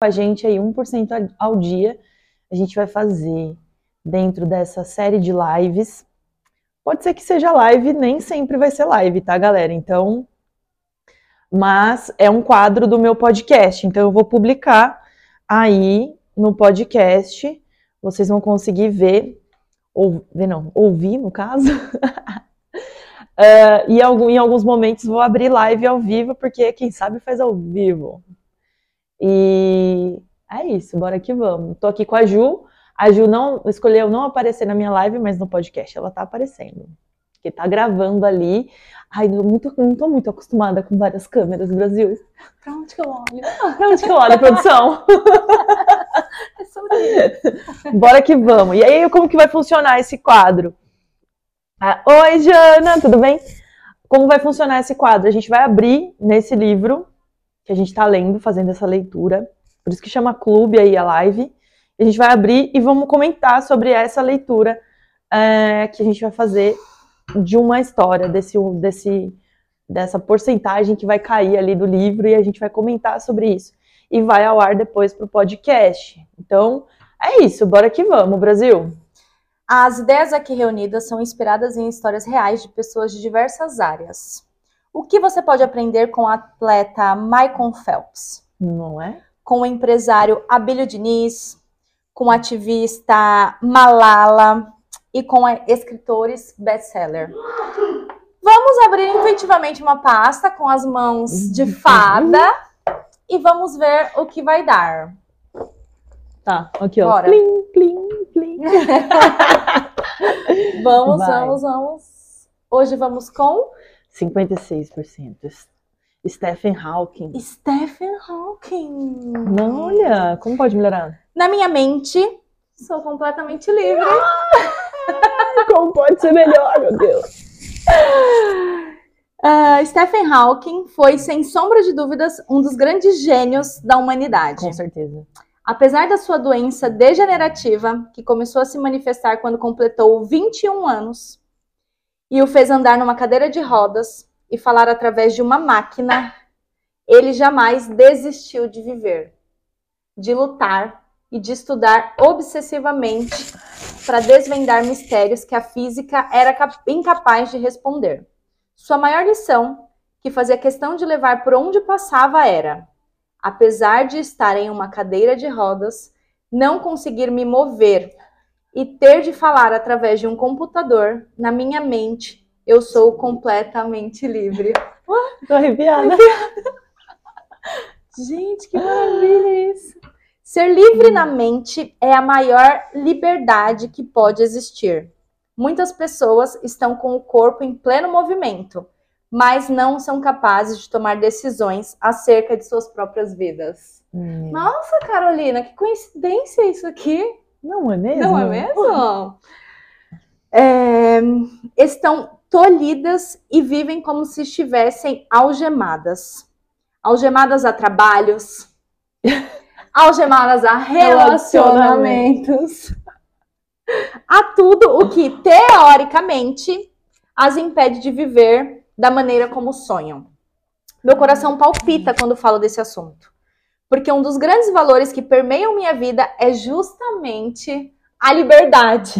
a gente aí 1% ao dia. A gente vai fazer dentro dessa série de lives. Pode ser que seja live, nem sempre vai ser live, tá, galera? Então, mas é um quadro do meu podcast, então eu vou publicar aí no podcast. Vocês vão conseguir ver, ou ver não, ouvir no caso. uh, e em alguns momentos vou abrir live ao vivo, porque quem sabe faz ao vivo. E é isso, bora que vamos. Tô aqui com a Ju. A Ju não escolheu não aparecer na minha live, mas no podcast ela tá aparecendo. Porque tá gravando ali. Ai, não, muito, não tô muito acostumada com várias câmeras Brasil. Pra onde que eu olho? Pra onde que eu olho, produção? é sobre isso. Bora que vamos. E aí, como que vai funcionar esse quadro? Ah, Oi, Jana, tudo bem? Como vai funcionar esse quadro? A gente vai abrir nesse livro que a gente está lendo, fazendo essa leitura. Por isso que chama clube aí a live. A gente vai abrir e vamos comentar sobre essa leitura é, que a gente vai fazer de uma história, desse, desse, dessa porcentagem que vai cair ali do livro e a gente vai comentar sobre isso. E vai ao ar depois para o podcast. Então, é isso, bora que vamos, Brasil! As ideias aqui reunidas são inspiradas em histórias reais de pessoas de diversas áreas. O que você pode aprender com o atleta Michael Phelps? Não é? Com o empresário Abílio Diniz, com o ativista Malala e com escritores best-seller. Vamos abrir intuitivamente uma pasta com as mãos de uhum. fada e vamos ver o que vai dar. Tá, aqui ó. Bora. Plim, plim, plim. vamos, vai. vamos, vamos. Hoje vamos com 56%. Stephen Hawking. Stephen Hawking. Não, olha, como pode melhorar? Na minha mente, sou completamente livre. como pode ser melhor, meu Deus? Uh, Stephen Hawking foi, sem sombra de dúvidas, um dos grandes gênios da humanidade. Com certeza. Apesar da sua doença degenerativa, que começou a se manifestar quando completou 21 anos, e o fez andar numa cadeira de rodas e falar através de uma máquina, ele jamais desistiu de viver, de lutar e de estudar obsessivamente para desvendar mistérios que a física era incapaz de responder. Sua maior lição, que fazia questão de levar por onde passava, era: apesar de estar em uma cadeira de rodas, não conseguir me mover e ter de falar através de um computador, na minha mente, eu sou completamente livre. Tô arrepiada. Gente, que maravilha isso. Ser livre na mente é a maior liberdade que pode existir. Muitas pessoas estão com o corpo em pleno movimento, mas não são capazes de tomar decisões acerca de suas próprias vidas. Hum. Nossa, Carolina, que coincidência isso aqui. Não é mesmo? Não é mesmo? É, estão tolhidas e vivem como se estivessem algemadas. Algemadas a trabalhos, algemadas a relacionamentos, a tudo o que, teoricamente, as impede de viver da maneira como sonham. Meu coração palpita quando falo desse assunto. Porque um dos grandes valores que permeiam minha vida é justamente a liberdade.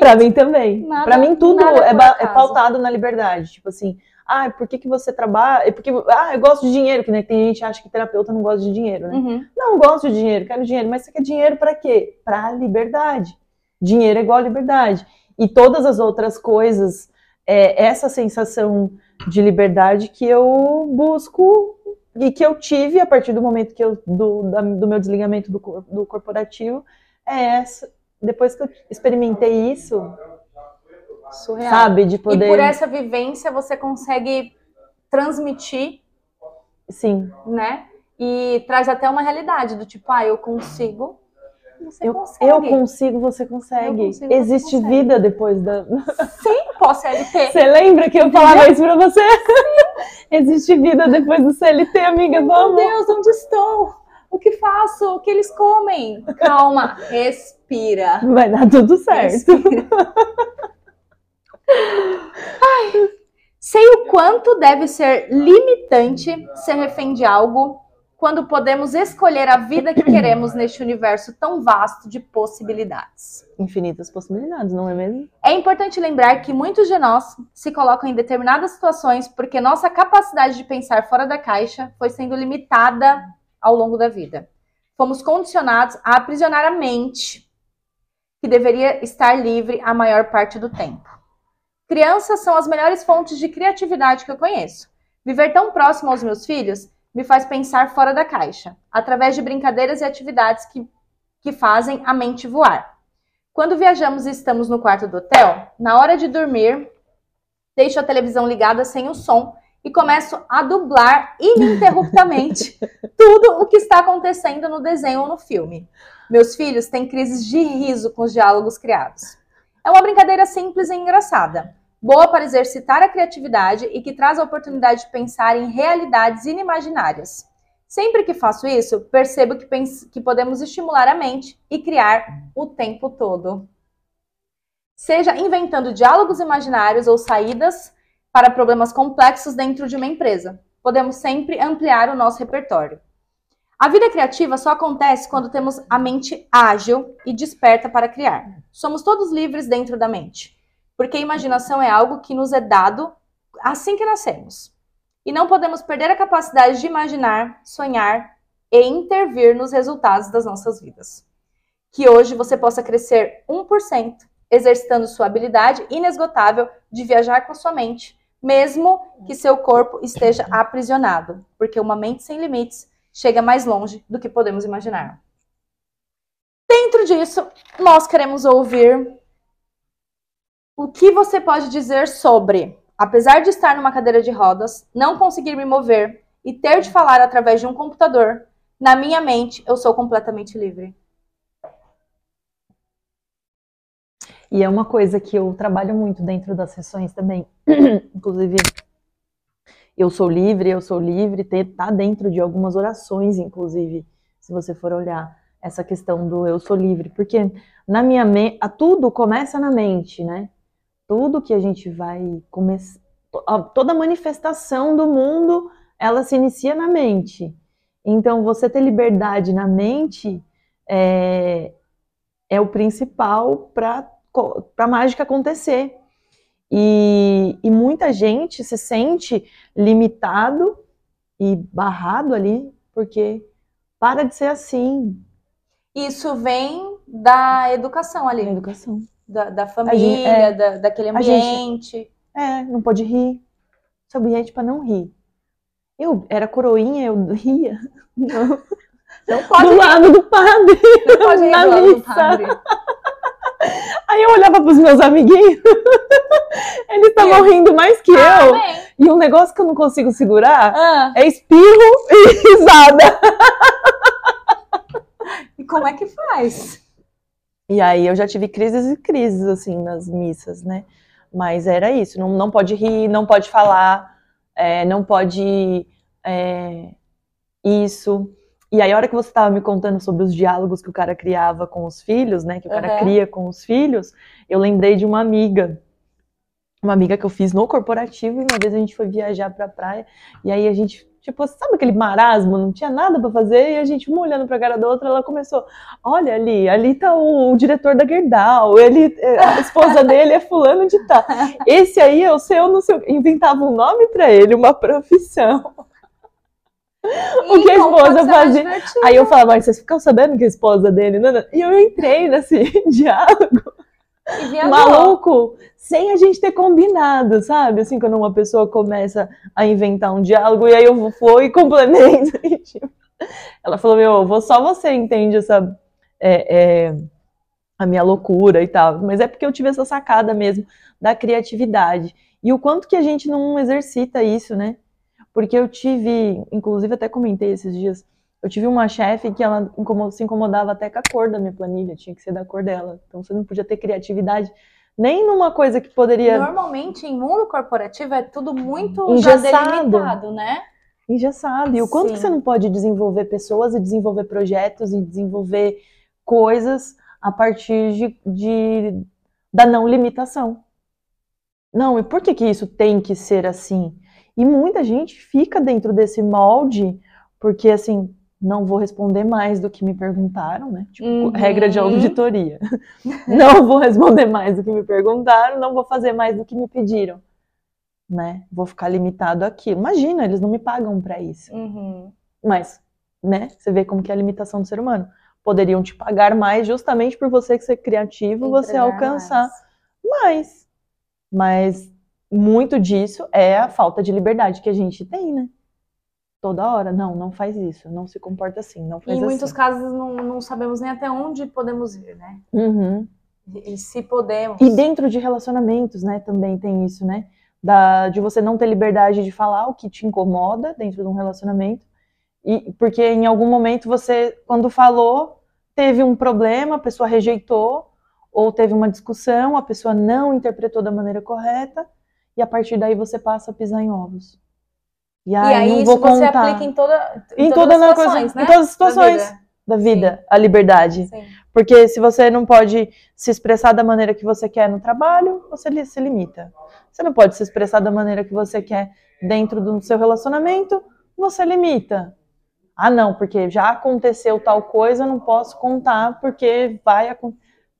para mim também. Para mim tudo é, é, pautado na liberdade. Tipo assim, ah, por que, que você trabalha? É porque, ah, eu gosto de dinheiro, que né, tem gente que acha que terapeuta não gosta de dinheiro, né? Uhum. Não, gosto de dinheiro, quero dinheiro, mas você quer dinheiro para quê? Para liberdade. Dinheiro é igual a liberdade. E todas as outras coisas, é essa sensação de liberdade que eu busco e que eu tive a partir do momento que eu, do, da, do meu desligamento do, do corporativo, é essa. Depois que eu experimentei isso, Surreal. sabe, de poder. E por essa vivência você consegue transmitir, sim, né? E traz até uma realidade do tipo, ah, eu consigo você eu, consegue. Eu consigo, você consegue. Consigo, Existe você consegue. vida depois da. Sim, pós-CLT. Você lembra que eu falava isso pra você? Existe vida depois do CLT, amiga. Vamos. Meu Deus, onde estou? O que faço? O que eles comem? Calma, respira. Vai dar tudo certo. Ai, sei o quanto deve ser limitante ser refém de algo quando podemos escolher a vida que queremos neste universo tão vasto de possibilidades. Infinitas possibilidades, não é mesmo? É importante lembrar que muitos de nós se colocam em determinadas situações porque nossa capacidade de pensar fora da caixa foi sendo limitada ao longo da vida. Fomos condicionados a aprisionar a mente, que deveria estar livre a maior parte do tempo. Crianças são as melhores fontes de criatividade que eu conheço. Viver tão próximo aos meus filhos me faz pensar fora da caixa, através de brincadeiras e atividades que, que fazem a mente voar. Quando viajamos e estamos no quarto do hotel, na hora de dormir, deixo a televisão ligada sem o som e começo a dublar ininterruptamente tudo o que está acontecendo no desenho ou no filme. Meus filhos têm crises de riso com os diálogos criados. É uma brincadeira simples e engraçada boa para exercitar a criatividade e que traz a oportunidade de pensar em realidades inimaginárias. Sempre que faço isso, percebo que, que podemos estimular a mente e criar o tempo todo. Seja inventando diálogos imaginários ou saídas para problemas complexos dentro de uma empresa, podemos sempre ampliar o nosso repertório. A vida criativa só acontece quando temos a mente ágil e desperta para criar. Somos todos livres dentro da mente. Porque a imaginação é algo que nos é dado assim que nascemos. E não podemos perder a capacidade de imaginar, sonhar e intervir nos resultados das nossas vidas. Que hoje você possa crescer 1%, exercitando sua habilidade inesgotável de viajar com sua mente, mesmo que seu corpo esteja aprisionado, porque uma mente sem limites chega mais longe do que podemos imaginar. Dentro disso, nós queremos ouvir o que você pode dizer sobre, apesar de estar numa cadeira de rodas, não conseguir me mover e ter de falar através de um computador, na minha mente eu sou completamente livre? E é uma coisa que eu trabalho muito dentro das sessões também. Inclusive, eu sou livre, eu sou livre, tá dentro de algumas orações, inclusive, se você for olhar essa questão do eu sou livre, porque na minha mente, tudo começa na mente, né? Tudo que a gente vai começar, toda manifestação do mundo, ela se inicia na mente. Então, você ter liberdade na mente é, é o principal para a mágica acontecer. E, e muita gente se sente limitado e barrado ali, porque para de ser assim. Isso vem da educação ali. Da educação da, da família, é, da, daquele ambiente. Gente, é, não pode rir. Esse ambiente para não rir. Eu era coroinha, eu ria. Não, não pode do lado do padre. Não pode rir na do lado do padre. Aí eu olhava pros meus amiguinhos, eles estavam rindo mais que ah, eu. Bem. E um negócio que eu não consigo segurar ah. é espirro e risada. E como é que faz? E aí eu já tive crises e crises, assim, nas missas, né? Mas era isso, não, não pode rir, não pode falar, é, não pode é, isso. E aí a hora que você estava me contando sobre os diálogos que o cara criava com os filhos, né? Que o cara uhum. cria com os filhos, eu lembrei de uma amiga. Uma amiga que eu fiz no corporativo, e uma vez a gente foi viajar pra praia, e aí a gente Tipo, sabe aquele marasmo? Não tinha nada para fazer e a gente, uma olhando pra cara da outra, ela começou: Olha ali, ali tá o, o diretor da Gerdau, ele, é, a esposa dele é fulano de tal. Esse aí é o seu, não sei. Inventava um nome para ele, uma profissão. o que a esposa fazia. Aí eu falava, mas vocês ficam sabendo que a esposa dele. Não, não. E eu entrei nesse diálogo maluco, sem a gente ter combinado, sabe? Assim, quando uma pessoa começa a inventar um diálogo, e aí eu vou e complemento. E, tipo, ela falou, meu, só você entende essa... É, é, a minha loucura e tal, mas é porque eu tive essa sacada mesmo da criatividade. E o quanto que a gente não exercita isso, né? Porque eu tive, inclusive até comentei esses dias, eu tive uma chefe que ela se incomodava até com a cor da minha planilha, tinha que ser da cor dela. Então você não podia ter criatividade nem numa coisa que poderia. Normalmente em mundo corporativo é tudo muito Engessado. já né? Engessado. E o quanto Sim. que você não pode desenvolver pessoas e desenvolver projetos e desenvolver coisas a partir de, de da não limitação. Não, e por que, que isso tem que ser assim? E muita gente fica dentro desse molde Porque, assim, não vou responder mais do que me perguntaram, né? Tipo, Uhum. regra de auditoria. não vou responder mais do que me perguntaram, não vou fazer mais do que me pediram, né? Vou ficar limitado àquilo. Imagina, eles não me pagam pra isso. Uhum. Mas, né? Você vê como que é a limitação do ser humano. Poderiam te pagar mais justamente por você ser criativo, você alcançar mais. mais. Mas muito disso é a falta de liberdade que a gente tem, né? Toda hora, não, não faz isso, não se comporta assim, não E faz em muitos assim. casos não, não sabemos nem até onde podemos ir, né? Uhum. E se podemos. E dentro de relacionamentos, né, também tem isso, né? Da, de você não ter liberdade de falar o que te incomoda dentro de um relacionamento. E porque em algum momento você, quando falou, teve um problema, a pessoa rejeitou, ou teve uma discussão, a pessoa não interpretou da maneira correta, e a partir daí você passa a pisar em ovos. E E aí, aí não isso vou você contar. aplica em toda em todas toda as na situações, coisa, né? em todas as Da situações vida. da vida, a liberdade. Sim. Porque se você não pode se expressar da maneira que você quer no trabalho, você se limita. Você não pode se expressar da maneira que você quer dentro do seu relacionamento, você limita. Ah, não, porque já aconteceu tal coisa, não posso contar porque vai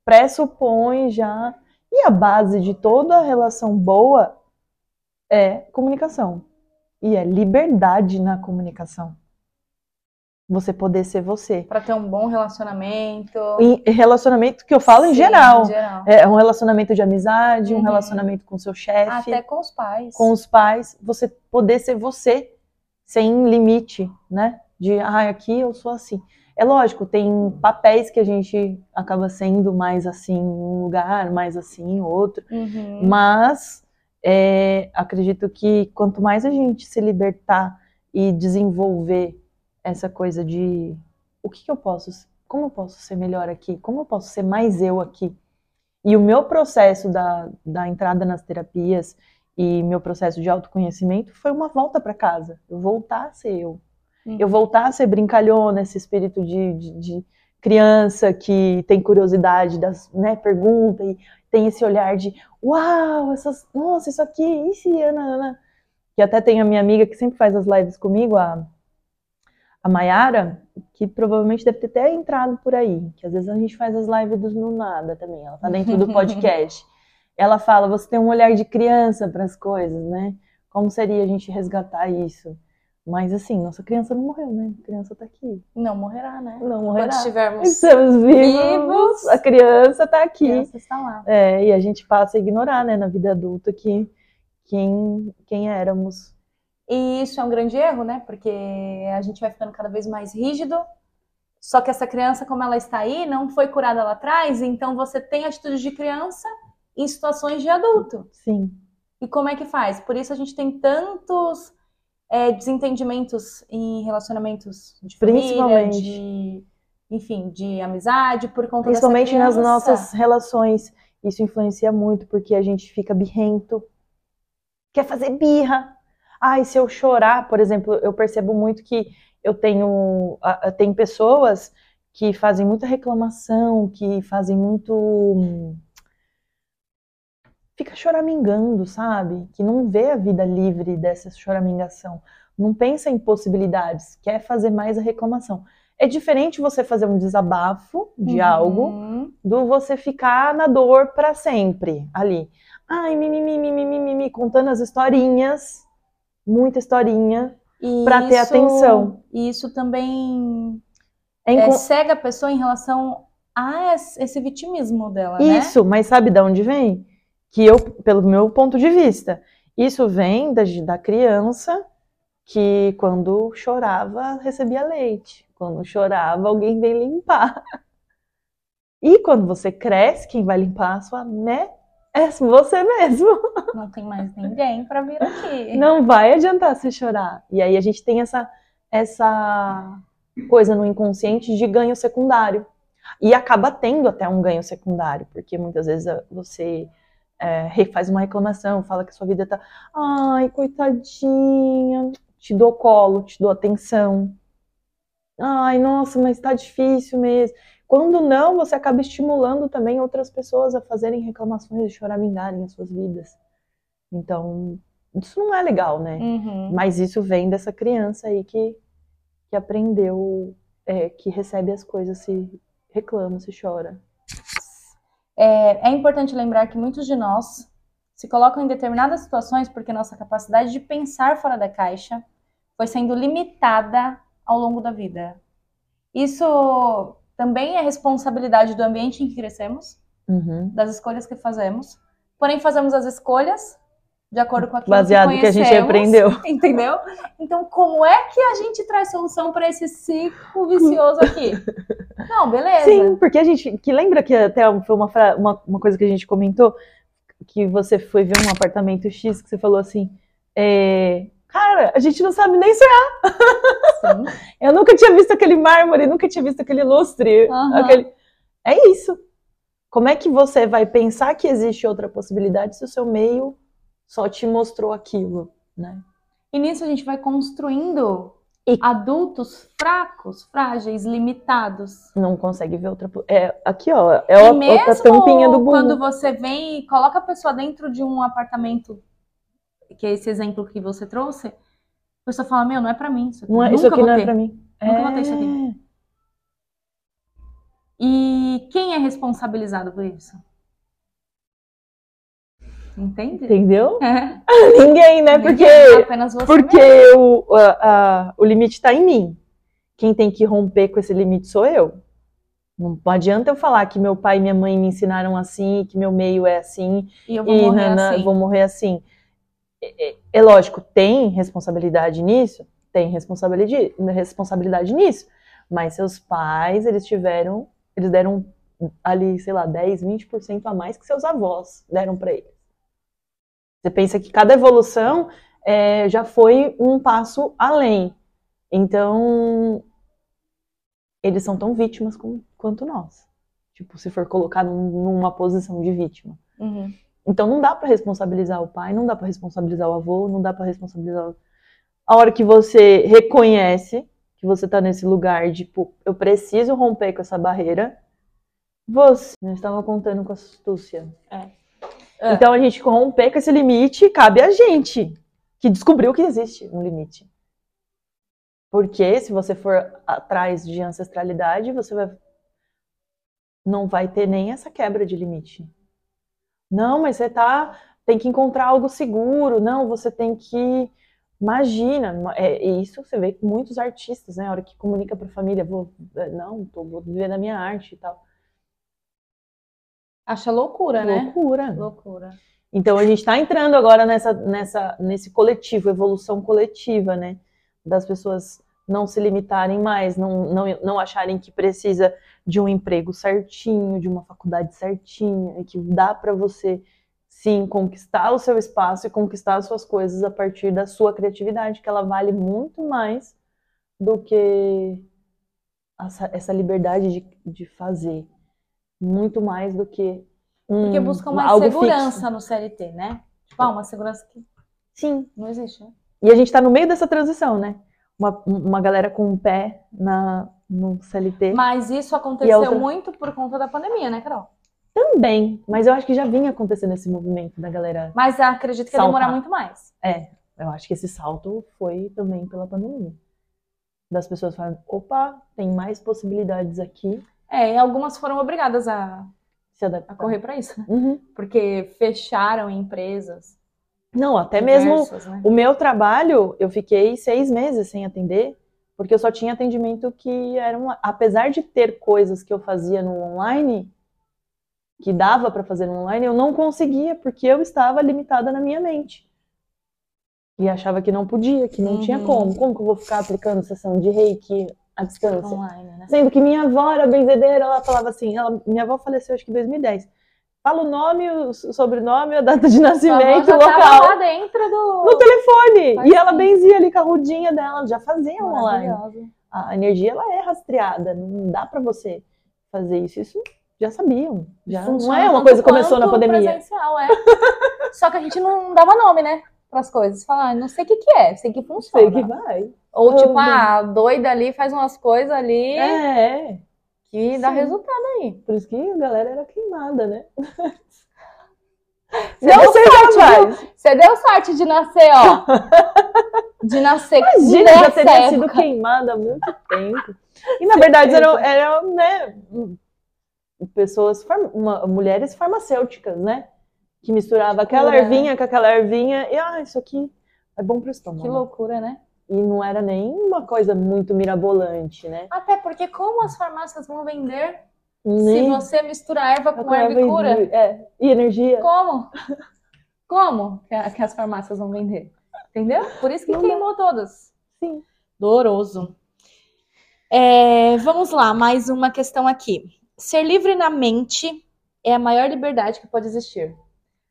pressupõe já. E a base de toda relação boa é comunicação. E é liberdade na comunicação. Você poder ser você. Pra ter um bom relacionamento. Em relacionamento que eu falo em Sim, geral. em geral. É um relacionamento de amizade, um Uhum. relacionamento com seu chefe, Até com os pais. com os pais, você poder ser você, sem limite, né? De, ah, aqui eu sou assim. É lógico, tem papéis que a gente acaba sendo mais assim em um lugar, mais assim em outro, Uhum. mas é, acredito que quanto mais a gente se libertar e desenvolver essa coisa de o que, que eu posso, como eu posso ser melhor aqui, como eu posso ser mais eu aqui. E o meu processo da, da entrada nas terapias e meu processo de autoconhecimento foi uma volta para casa. Eu voltar a ser eu. Uhum. Eu voltar a ser brincalhona, esse espírito de, de, de criança que tem curiosidade, das, né, pergunta e tem esse olhar de uau, essas, nossa, isso aqui, isso, Ana, Ana. Que até tem a minha amiga que sempre faz as lives comigo, a, a Mayara, que provavelmente deve ter até entrado por aí, que às vezes a gente faz as lives do no nada também, ela tá dentro do podcast. Ela fala, você tem um olhar de criança para as coisas, né? Como seria a gente resgatar isso? Mas assim, nossa criança não morreu, né? A criança tá aqui. Não morrerá, né? Não Quando morrerá. estivermos Estamos vivos, vivos. a criança tá a aqui. criança está lá. É, e a gente passa a ignorar, né, na vida adulta, que quem, quem éramos. E isso é um grande erro, né? Porque a gente vai ficando cada vez mais rígido. Só que essa criança, como ela está aí, não foi curada lá atrás, então você tem atitudes de criança em situações de adulto. Sim. E como é que faz? Por isso a gente tem tantos é, desentendimentos em relacionamentos de família, Principalmente. de, enfim, de amizade, por conta Principalmente nas nossas relações. Isso influencia muito, porque a gente fica birrento, quer fazer birra. Ai, se eu chorar, por exemplo, eu percebo muito que eu tenho. Tem pessoas que fazem muita reclamação, que fazem muito. Fica choramingando, sabe? Que não vê a vida livre dessa choramingação. Não pensa em possibilidades, quer fazer mais a reclamação. É diferente você fazer um desabafo de Uhum. algo do você ficar na dor pra sempre ali. Ai, mimimi, mimimi, mimimi, contando as historinhas, muita historinha, Pra ter isso- atenção. E isso também É é, cega a pessoa em relação a esse vitimismo dela, né? Isso, mas sabe de onde vem? Que eu, pelo meu ponto de vista, isso vem da, da criança que quando chorava recebia leite, quando chorava alguém vem limpar. E quando você cresce, quem vai limpar a sua, né? É você mesmo. Não tem mais ninguém pra vir aqui. Não vai adiantar você chorar. E aí a gente tem essa, essa coisa no inconsciente de ganho secundário. E acaba tendo até um ganho secundário, porque muitas vezes você é, faz uma reclamação, fala que a sua vida tá. Ai, coitadinha, te dou colo, te dou atenção. Ai, nossa, mas tá difícil mesmo. Quando não, você acaba estimulando também outras pessoas a fazerem reclamações e choramingarem as suas vidas. Então, isso não é legal, né? Uhum. Mas isso vem dessa criança aí que, que aprendeu, é, que recebe as coisas, se reclama, se chora. É, é importante lembrar que muitos de nós se colocam em determinadas situações porque nossa capacidade de pensar fora da caixa foi sendo limitada ao longo da vida. Isso também é responsabilidade do ambiente em que crescemos, Uhum. das escolhas que fazemos. Porém, fazemos as escolhas de acordo com aquilo Baseado que que a gente aprendeu. Entendeu? Então, como é que a gente traz solução para esse ciclo vicioso aqui? Não, beleza. Sim, porque a gente. Que lembra que até foi uma, uma, uma coisa que a gente comentou, que você foi ver um apartamento X, que você falou assim. é, Cara, a gente não sabe nem sonhar. Sim. Eu nunca tinha visto aquele mármore, nunca tinha visto aquele lustre. Aham. aquele- É isso. Como é que você vai pensar que existe outra possibilidade se o seu meio só te mostrou aquilo, né? E nisso a gente vai construindo E- adultos fracos, frágeis, limitados. Não consegue ver outra. É, aqui, ó, é e a outra mesmo tampinha do burro. quando você vem e coloca a pessoa dentro de um apartamento, que é esse exemplo que você trouxe, a pessoa fala, meu, não é pra mim isso aqui. Não é, Nunca isso aqui não é pra mim. Nunca vou ter isso aqui. É. E quem é responsabilizado por isso? Entende? Entendeu? É. Ninguém, né? Porque, você porque mesmo. o, o limite está em mim. Quem tem que romper com esse limite sou eu. Não adianta eu falar que meu pai e minha mãe me ensinaram assim, que meu meio é assim, E eu vou e morrer nana, assim. vou morrer assim. É, é- é lógico, tem responsabilidade nisso? Tem responsabilidade, responsabilidade nisso. Mas seus pais, eles tiveram, eles deram ali, sei lá, 10, 20% a mais que seus avós deram para eles. Você pensa que cada evolução é, já foi um passo além. Então, eles são tão vítimas com- quanto nós. Tipo, se for colocar num- numa posição de vítima. Uhum. Então não dá pra responsabilizar o pai, não dá pra responsabilizar o avô, não dá pra responsabilizar o- a hora que você reconhece que você tá nesse lugar de, tipo, eu preciso romper com essa barreira. Você não estava contando com astúcia. É. Então a gente romper com esse limite cabe a gente que descobriu que existe um limite. Porque se você for atrás de ancestralidade, você vai não vai ter nem essa quebra de limite. Não, mas você tá tem que encontrar algo seguro. Não, você tem que imagina, é, isso você vê com muitos artistas, né? A hora que comunica para a família, vou, não, tô, vou viver da minha arte e tal. Acha loucura, né? Loucura. Loucura. Então a gente está entrando agora nessa, nessa, nesse coletivo, evolução coletiva, né? Das pessoas não se limitarem mais, não, não, não acharem que precisa de um emprego certinho, de uma faculdade certinha, e que dá para você sim conquistar o seu espaço e conquistar as suas coisas a partir da sua criatividade, que ela vale muito mais do que essa, essa liberdade de, de fazer. Muito mais do que um, Porque buscam mais segurança fixo. no CLT, né? Tipo, ah, uma segurança que Sim, não existe, né? E a gente tá no meio dessa transição, né? Uma, uma galera com um pé na, no CLT Mas isso aconteceu outra? muito por conta da pandemia, né, Carol? também. Mas eu acho que já vinha acontecendo esse movimento da galera. Mas acredito que ia demorar muito mais. É, eu acho que esse salto foi também pela pandemia. Das pessoas falando, opa, tem mais possibilidades aqui É, e algumas foram obrigadas a, a correr pra isso, né? Uhum. Porque fecharam empresas. Não, até mesmo diversas, né? o meu trabalho, eu fiquei seis meses sem atender, porque eu só tinha atendimento que era um, apesar de ter coisas que eu fazia no online, que dava para fazer no online, eu não conseguia porque eu estava limitada na minha mente. E achava que não podia, que não tinha Uhum. como. Como que eu vou ficar aplicando sessão de reiki à distância? Online, né? Sendo que minha avó era benzedeira, ela falava assim, ela- minha avó faleceu acho que em 2010. Fala o nome, o sobrenome, a data de nascimento, o tava local. lá dentro do... No telefone! Faz e ela sim. benzia ali com a rudinha dela, já fazia online. A energia ela é rastreada, não dá pra você fazer isso. Isso já sabiam. Já não Funciona é uma coisa que começou na pandemia. presencial, é. Só que a gente não dava nome, né? Para as coisas. Falar, ah, não sei o que, que é, sei que funciona. Sei que vai. Ou tipo, ah, doida ali faz umas coisas ali É, que dá Sim. resultado aí. Por isso que a galera era queimada, né? Você deu seja sorte, viu? Você deu sorte de nascer, ó. De nascer Imagina, já teria sido época. queimada há muito tempo. E na verdade eram, eram né, pessoas, farm- uma- mulheres farmacêuticas, né? Que misturava aquela loucura, ervinha com aquela ervinha e, ah, isso aqui é bom pro estômago. Que loucura, né? E não era nem uma coisa muito mirabolante, né? Até porque como as farmácias vão vender se Nem você misturar erva com erva e cura? É, e energia. Como? Como que, a- que as farmácias vão vender? Entendeu? Por isso que Não dá. queimou todas. Sim. Doloroso. É, vamos lá, mais uma questão aqui. Ser livre na mente é a maior liberdade que pode existir.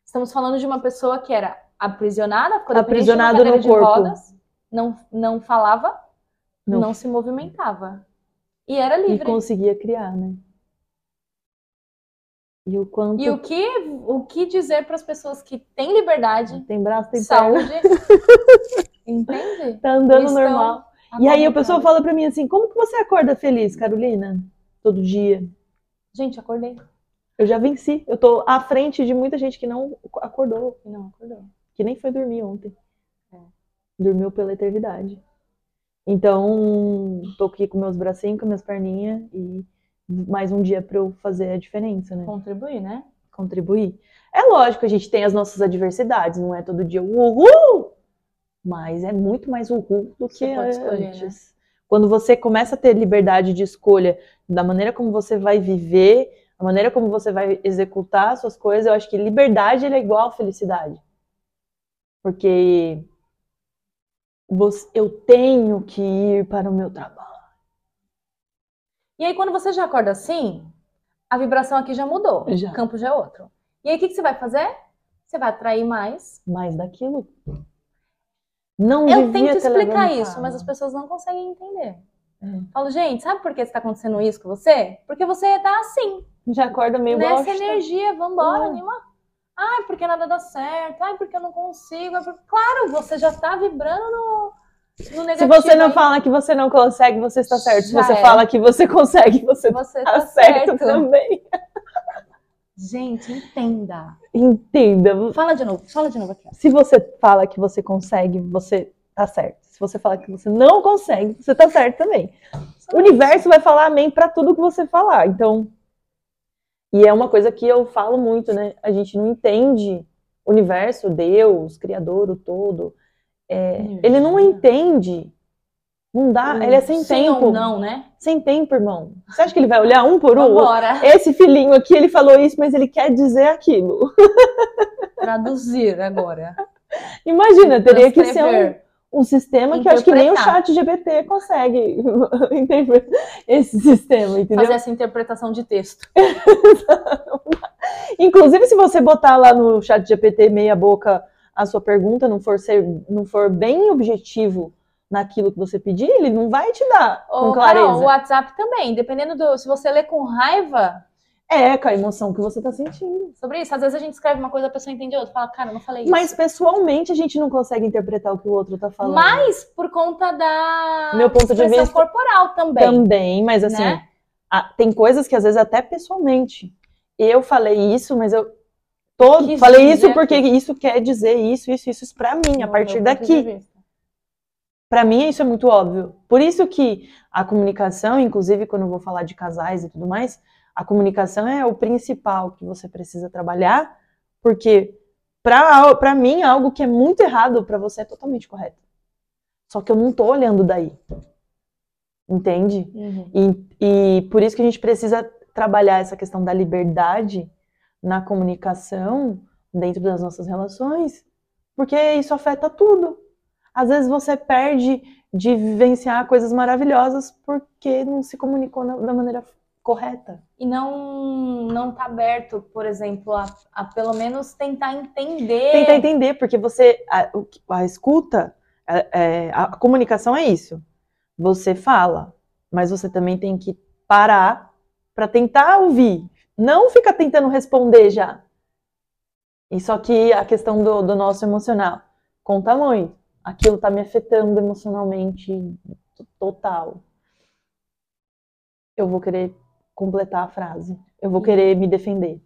Estamos falando de uma pessoa que era aprisionada, ficou cadeira no corpo. rodas, não, não falava, não. Não. se movimentava. E era E livre. conseguia criar, né? E o quanto E o que, o que dizer para as pessoas que têm liberdade, tem braço, tem saúde, entende? tá andando Estão normal. E aí a pessoa fala pra mim assim, como que você acorda feliz, Carolina? Todo dia. Gente, acordei. Eu já venci. Eu tô à frente de muita gente que não acordou, Não, acordou. que nem foi dormir ontem. É. Dormiu pela eternidade. Então, tô aqui com meus bracinhos, com minhas perninhas e mais um dia pra eu fazer a diferença, né? Contribuir, né? Contribuir. É lógico, a gente tem as nossas adversidades, não é todo dia uhul, mas é muito mais uhul do que escolher, né? antes. Quando você começa a ter liberdade de escolha da maneira como você vai viver, a maneira como você vai executar suas coisas, eu acho que liberdade é igual a felicidade. Porque você- eu tenho que ir para o meu trabalho. E aí, quando você já acorda assim, a vibração aqui já mudou. Já. O campo já é outro. E aí, o que, que você vai fazer? Você vai atrair mais. Mais daquilo. Não Eu tento explicar isso, mas as pessoas não conseguem entender. É. Falo, gente, sabe por que está acontecendo isso com você? Porque você tá assim, Já acorda meio nessa bosta. energia, vambora, É. anima. Ai, porque nada dá certo. Ai, porque eu não consigo. Claro, você já tá vibrando no, no Se negativo. você não aí. fala que você não consegue, você está certo. Se você era. fala que você consegue, você você está tá certo, certo. também. Gente, entenda. Entenda. Fala de novo, fala de novo aqui. Se você fala que você consegue, você tá certo. Se você fala que você não consegue, você tá certo também. O universo vai falar amém pra tudo que você falar. Então, e é uma coisa que eu falo muito, né? A gente não entende o universo, Deus, Criador, o todo. É, ele não entende. Não dá, ele é sem tempo. ou não, né? Sem tempo, irmão. Você acha que ele vai olhar um por um? Vambora. Esse filhinho aqui, ele falou isso, mas ele quer dizer aquilo. Traduzir agora. Imagina, teria que ser um, um sistema que eu acho que nem o chat GBT consegue esse sistema, entendeu? Fazer essa interpretação de texto. Inclusive, se você botar lá no chat GPT meia boca a sua pergunta, não for, ser, não for bem objetivo naquilo que você pedir, ele não vai te dar com Ô, clareza. Carol, o WhatsApp também, dependendo do. Se você lê com raiva É, com a emoção que você tá sentindo. sobre isso, às vezes a gente escreve uma coisa, a pessoa entende outra. Fala, cara, eu não falei isso. Mas pessoalmente a gente não consegue interpretar o que o outro tá falando. Mas por conta da Meu ponto de vista- corporal também. Também, mas assim, né? a- tem coisas que às vezes até pessoalmente. Eu falei isso, mas eu tô, falei isso porque isso quer dizer isso, isso, isso, isso pra mim, a No partir daqui. Pra mim isso é muito óbvio. Por isso que a comunicação, inclusive quando eu vou falar de casais e tudo mais, a comunicação é o principal que você precisa trabalhar, porque para mim algo que é muito errado pra você é totalmente correto. Só que eu não tô olhando daí. Entende? Uhum. E, e por isso que a gente precisa trabalhar essa questão da liberdade na comunicação dentro das nossas relações, porque isso afeta tudo. Às vezes você perde de vivenciar coisas maravilhosas porque não se comunicou na- da maneira correta. E não não tá aberto, por exemplo, a, a pelo menos tentar entender. Tentar entender, porque você a, a escuta, é- é, a comunicação é isso. Você fala, mas você também tem que parar para tentar ouvir, não fica tentando responder já. E só que a questão do, do nosso emocional conta muito. Aquilo tá me afetando emocionalmente total. Eu vou querer completar a frase. Eu vou querer me defender.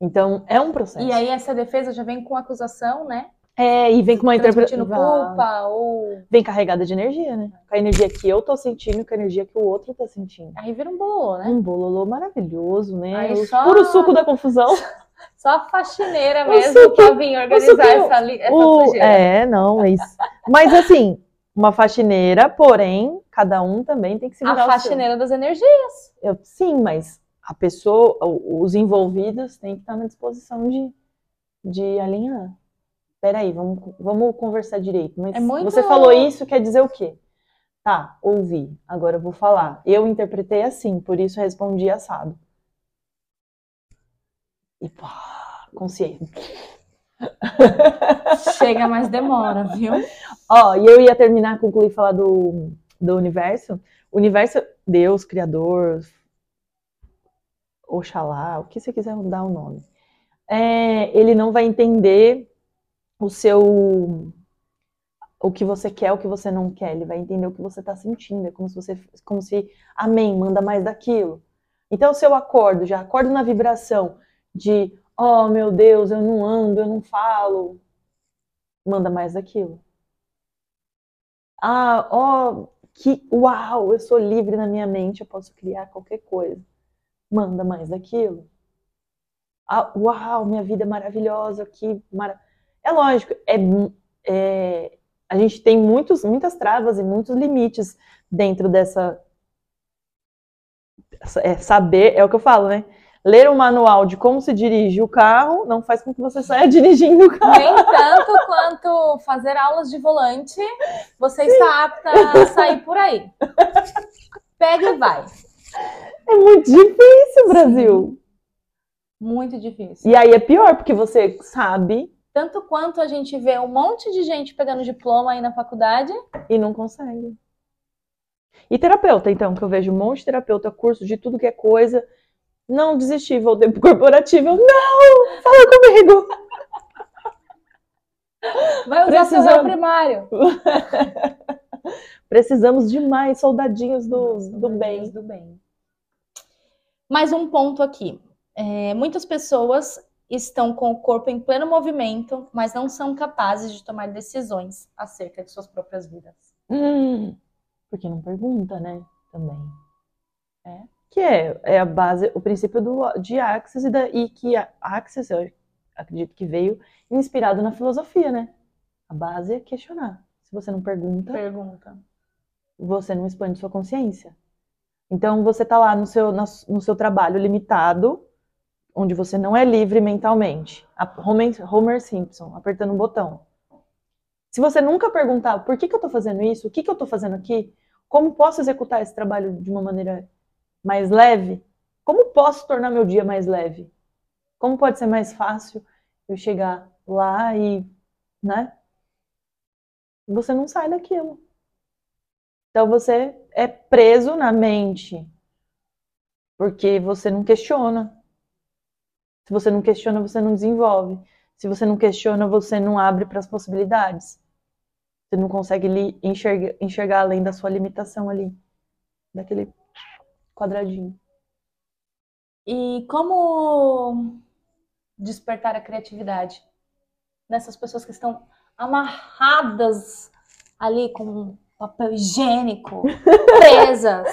Então, é um processo. E aí essa defesa já vem com acusação, né? É, e vem com uma Transmitindo interpretação. culpa ou... Vem carregada de energia, né? Com a energia que eu tô sentindo, com a energia que o outro tá sentindo. Aí vira um bololô, né? Um bololô maravilhoso, né? Aí o só- puro suco da confusão. Só a faxineira mesmo suquinho- pra vir organizar suquinho- essa, li- essa O- é, não, é isso. Mas assim, uma faxineira, porém, cada um também tem que segurar A o seu. faxineira das energias. Eu- sim, mas a pessoa, os envolvidos têm que estar na disposição de, de alinhar. Peraí, vamos, vamos conversar direito. Mas É muito- você falou isso, quer dizer o quê? Tá, ouvi. Agora eu vou falar. Eu interpretei assim, por isso respondi assado. E pá, consciente. Chega, mas demora, viu? Ó, e eu ia terminar, concluir falar do, do universo. Universo, Deus, Criador, Oxalá, o que você quiser dar o nome. É, ele não vai entender o seu. O que você quer, o que você não quer. Ele vai entender o que você está sentindo. É como se você. Como se. Amém, manda mais daquilo. Então, se eu acordo, já acordo na vibração de. Oh, meu Deus, eu não ando, eu não falo. Manda mais daquilo. Ah, ó, que uau, eu sou livre na minha mente, eu posso criar qualquer coisa. Manda mais daquilo. Ah, uau, minha vida é maravilhosa, que mara... É lógico, é, é- a gente tem muitos, muitas travas e muitos limites dentro dessa. essa- é, saber, é o que eu falo, né? Ler um manual de como se dirige o carro não faz com que você saia dirigindo o carro. Nem tanto quanto fazer aulas de volante, você está apta a sair por aí. Pega e vai. É muito difícil, Brasil. Muito difícil. E aí é pior, porque você sabe Tanto quanto a gente vê um monte de gente pegando diploma aí na faculdade. e não consegue. E terapeuta, então, que eu vejo um monte de terapeuta, curso de tudo que é coisa. Não desisti, voltei pro corporativo. Eu, Não! Fala comigo! Vai usar seu Precisando. réu primário. Precisamos de mais soldadinhos do, do bem. Do bem. Mais um ponto aqui. É, muitas pessoas estão com o corpo em pleno movimento, mas não são capazes de tomar decisões acerca de suas próprias vidas. Hum, porque não pergunta, né? Também. É. Que é, é a base, o princípio do, de Axis e, da, e que a Axis, eu acredito que veio inspirado na filosofia, né? A base é questionar. Se você não pergunta, Pergunta. você não expande sua consciência. Então você tá lá no seu, na- no seu trabalho limitado, onde você não é livre mentalmente. Homer, Homer Simpson, apertando um botão. Se você nunca perguntar por que, que eu tô fazendo isso, o que, que eu tô fazendo aqui, como posso executar esse trabalho de uma maneira mais leve, como posso tornar meu dia mais leve? Como pode ser mais fácil eu chegar lá e, né? Você não sai daquilo. Então você é preso na mente. Porque você não questiona. Se você não questiona, você não desenvolve. Se você não questiona, você não abre para as possibilidades. Você não consegue enxergar, enxergar além da sua limitação ali. Daquele quadradinho. E como despertar a criatividade nessas pessoas que estão amarradas ali com um papel higiênico, presas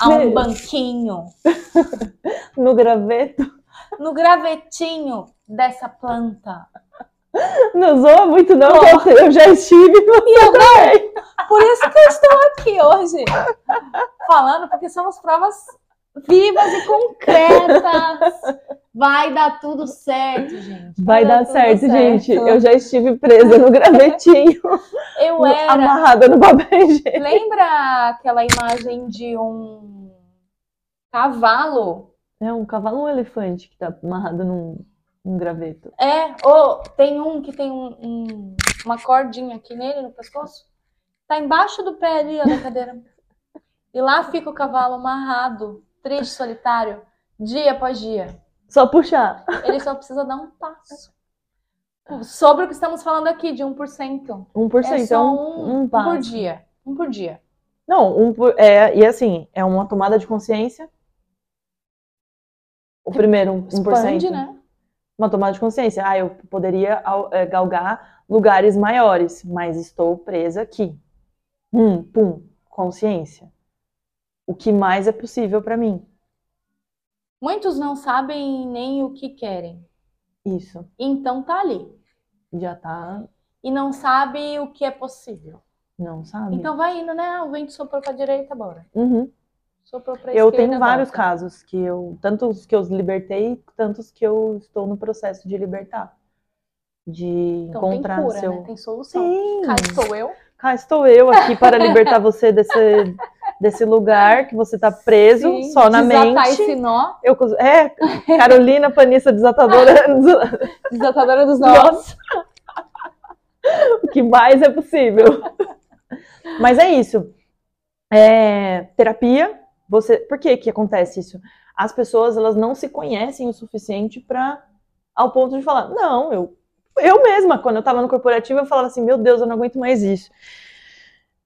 a um banquinho, No graveto. no gravetinho dessa planta. Não zoa muito, não, Oh. eu- eu já estive e você também. Por isso que eu estou aqui hoje falando, porque somos provas vivas e concretas. Vai dar tudo certo, gente. Vai dar tudo certo, gente. Eu já estive presa no gravetinho, Eu era. amarrada no papel higiênico. Lembra aquela imagem de um cavalo? É um cavalo ou um elefante que tá amarrado num, num graveto? É, ou tem um que tem um- um- uma cordinha aqui nele no pescoço. Tá embaixo do pé ali, ó, da cadeira. E lá fica o cavalo amarrado, triste, solitário, dia após dia. Só puxar. Ele só precisa dar um passo. Sobre o que estamos falando aqui, de 1%. 1%. É só um, um, um um por dia. Um por dia. Não, um por, é, e assim, é uma tomada de consciência. O primeiro, um, 1%. Expande, né? Uma tomada de consciência. Ah, eu poderia al- é, galgar lugares maiores, mas estou presa aqui. Hum, pum, consciência. O que mais é possível para mim? Muitos não sabem nem o que querem. Isso. Então tá ali. Já tá, E não sabe o que é possível. não sabe? Então vai indo, né? Ah, O vento soprou pra direita, bora. Uhum. Soprou pra Eu esquerda, tenho vários volta. casos que eu, tantos que eu libertei, tantos que eu estou no processo de libertar. De Então tem encontrar cura, seu. né? Tem solução. Sim. Cá estou eu. Cá estou eu aqui para libertar você desse, desse lugar que você está preso Sim, só na desatar mente. esse nó. Eu, é, Carolina Panissa desatadora. Desatadora dos nós. O que mais é possível. Mas é isso. É, terapia, você, por que que acontece isso? As pessoas elas não se conhecem o suficiente para ao ponto de falar, não, eu eu mesma quando eu estava no corporativo eu falava assim, meu Deus, eu não aguento mais isso.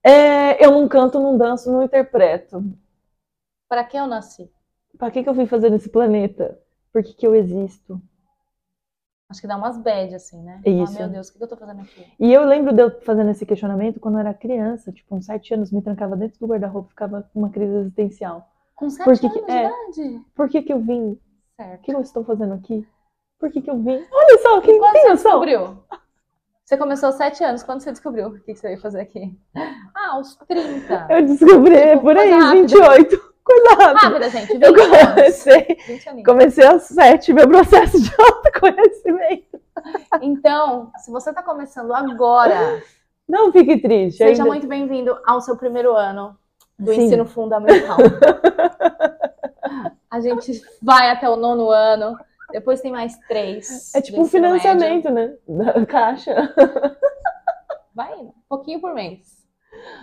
É, eu não canto, não danço, não interpreto. Pra que eu nasci? Para que que eu vim fazer nesse planeta? Por que que eu existo? Acho que dá umas bad, assim, né? Isso. Ah, meu Deus, o que eu tô fazendo aqui? E eu lembro de eu fazendo esse questionamento quando eu era criança, tipo, uns sete anos, me trancava dentro do guarda-roupa, ficava com uma crise existencial. Com sete Por que que- anos é. de idade. Por que que eu vim? O Certo. que eu estou fazendo aqui? Por que que eu vim? Olha só, E quem quando você descobriu? Você começou aos sete anos. Quando você descobriu o que que você ia fazer aqui? Ah, aos 30. Eu descobri Tipo, por aí, rápida. 28. Coisa rápida. Rápida, gente. 20 Eu comecei, 20 aninhos. comecei aos sete, meu processo de autoconhecimento. Então, se você tá começando agora, Não fique triste. seja ainda- muito bem-vindo ao seu primeiro ano do Sim. ensino fundamental. A gente vai até o nono ano, depois tem mais três. É tipo um financiamento, né? Da caixa. Vai indo, um pouquinho por mês.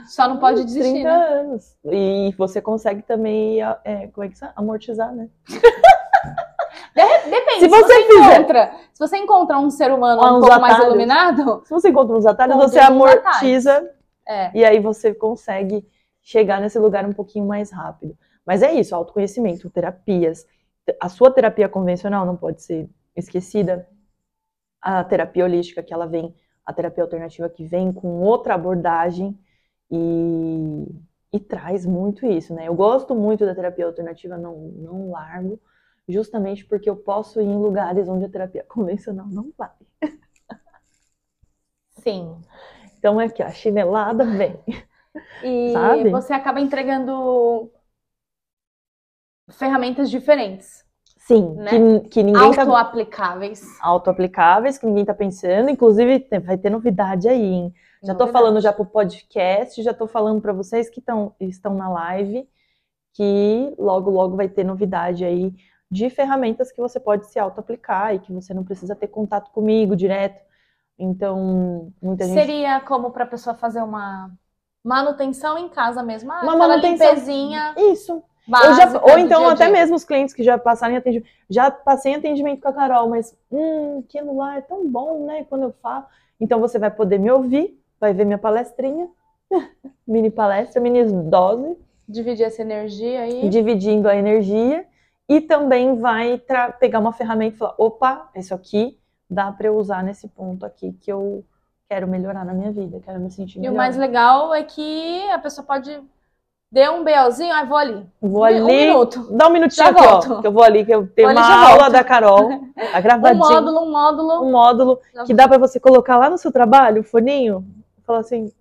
Só não pode desistir, 30 né? anos. E você consegue também, é, como é que? Amortizar, né? De- Depende, Se se, você você, fizer- encontra, se você encontra um ser humano Ah, um pouco mais atalhos. iluminado, Se você encontra uns atalhos, você uns amortiza é, e aí você consegue chegar nesse lugar um pouquinho mais rápido. Mas é isso, autoconhecimento, terapias. A sua terapia convencional não pode ser esquecida. A terapia holística que ela vem, a terapia alternativa que vem com outra abordagem e, e traz muito isso, né? Eu gosto muito da terapia alternativa, não, não largo, justamente porque eu posso ir em lugares onde a terapia convencional não vai. sim. Então é que a chinelada vem. E Sabe? você acaba entregando ferramentas diferentes, Sim, Né? que, que ninguém tá auto-aplicáveis. auto-aplicáveis, que ninguém tá pensando. Inclusive, tem- vai ter novidade aí, hein? Já tô Novidade. falando já pro podcast, já tô falando para vocês que tão, estão na live, que logo, logo vai ter novidade aí de ferramentas que você pode se auto-aplicar e que você não precisa ter contato comigo direto. Então, muita gente... Seria como para a pessoa fazer uma manutenção em casa mesmo. Ah, Uma manutenção. limpezinha Isso. Já, ou do então dia até dia. mesmo os clientes que já passaram em atendimento. Já passei em atendimento com a Carol, mas hum, aquilo lá é tão bom, né? Quando eu falo. Então você vai poder me ouvir, vai ver minha palestrinha, mini palestra, mini dose, Dividir essa energia aí. dividindo a energia, e também vai pegar uma ferramenta e falar: opa, isso aqui dá para eu usar nesse ponto aqui que eu quero melhorar na minha vida, quero me sentir E melhor. o mais legal é que a pessoa pode deu um BOzinho, ah, vou ali. Vou Um ali, minuto. dá um minutinho Já aqui, ó, que eu vou ali, que eu tenho Vou uma aula volto. da Carol, a Um gravadinha. módulo, um módulo. um módulo Já que dá pra você colocar lá no seu trabalho, o foninho, falar assim,